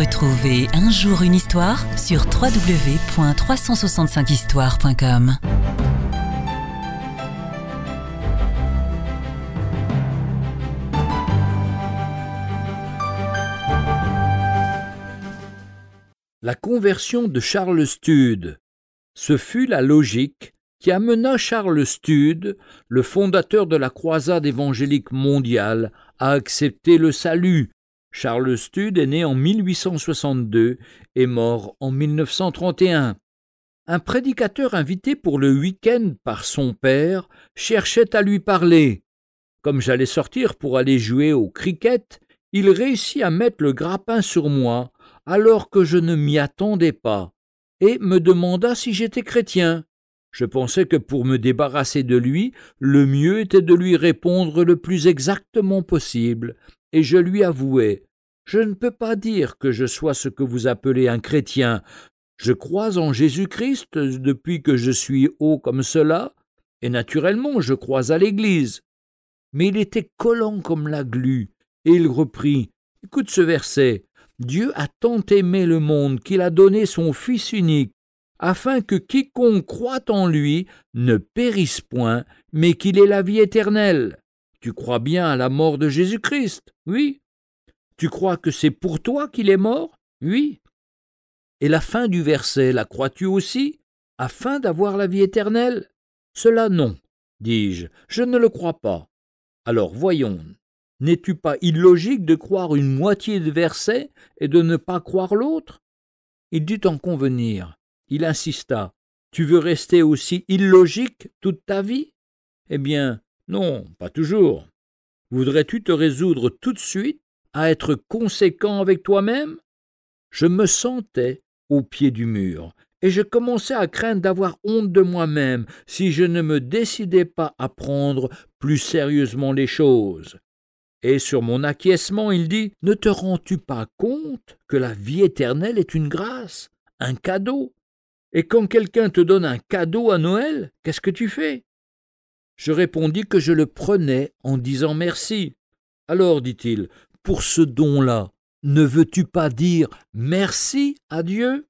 Retrouvez un jour une histoire sur www.365histoire.com. La conversion de Charles Stude. Ce fut la logique qui amena Charles Stude, le fondateur de la croisade évangélique mondiale, à accepter le salut. Charles Stude est né en 1862 et mort en 1931. Un prédicateur invité pour le week-end par son père cherchait à lui parler. Comme j'allais sortir pour aller jouer au cricket, il réussit à mettre le grappin sur moi alors que je ne m'y attendais pas, et me demanda si j'étais chrétien. Je pensais que pour me débarrasser de lui, le mieux était de lui répondre le plus exactement possible, et je lui avouai Je ne peux pas dire que je sois ce que vous appelez un chrétien. Je crois en Jésus-Christ depuis que je suis haut comme cela, et naturellement je crois à l'Église. Mais il était collant comme la glu, et il reprit Écoute ce verset. Dieu a tant aimé le monde qu'il a donné son Fils unique, afin que quiconque croit en lui ne périsse point, mais qu'il ait la vie éternelle. Tu crois bien à la mort de Jésus-Christ, oui. Tu crois que c'est pour toi qu'il est mort, oui. Et la fin du verset, la crois-tu aussi, afin d'avoir la vie éternelle? Cela non, dis-je, je ne le crois pas. Alors voyons, N'es-tu pas illogique de croire une moitié de verset et de ne pas croire l'autre? Il dut en convenir. Il insista. Tu veux rester aussi illogique toute ta vie? Eh bien, non, pas toujours. Voudrais-tu te résoudre tout de suite à être conséquent avec toi-même? Je me sentais au pied du mur, et je commençais à craindre d'avoir honte de moi-même si je ne me décidais pas à prendre plus sérieusement les choses. Et sur mon acquiescement, il dit Ne te rends-tu pas compte que la vie éternelle est une grâce, un cadeau? Et quand quelqu'un te donne un cadeau à Noël, qu'est-ce que tu fais? Je répondis que je le prenais en disant merci. Alors, dit-il, pour ce don-là, ne veux-tu pas dire merci à Dieu?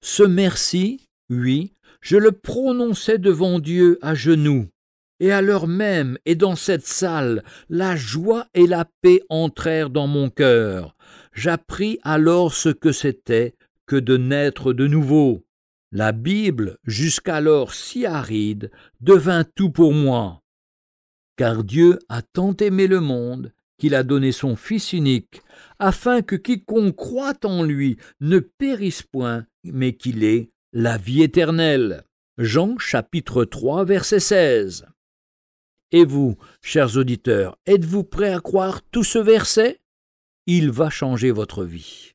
Ce merci, oui, je le prononçais devant Dieu à genoux, et à l'heure même et dans cette salle, la joie et la paix entrèrent dans mon cœur. J'appris alors ce que c'était que de naître de nouveau. La Bible, jusqu'alors si aride, devint tout pour moi. Car Dieu a tant aimé le monde qu'il a donné son Fils unique, afin que quiconque croit en lui ne périsse point, mais qu'il ait la vie éternelle. Jean chapitre 3 verset 16. Et vous, chers auditeurs, êtes-vous prêts à croire tout ce verset? Il va changer votre vie.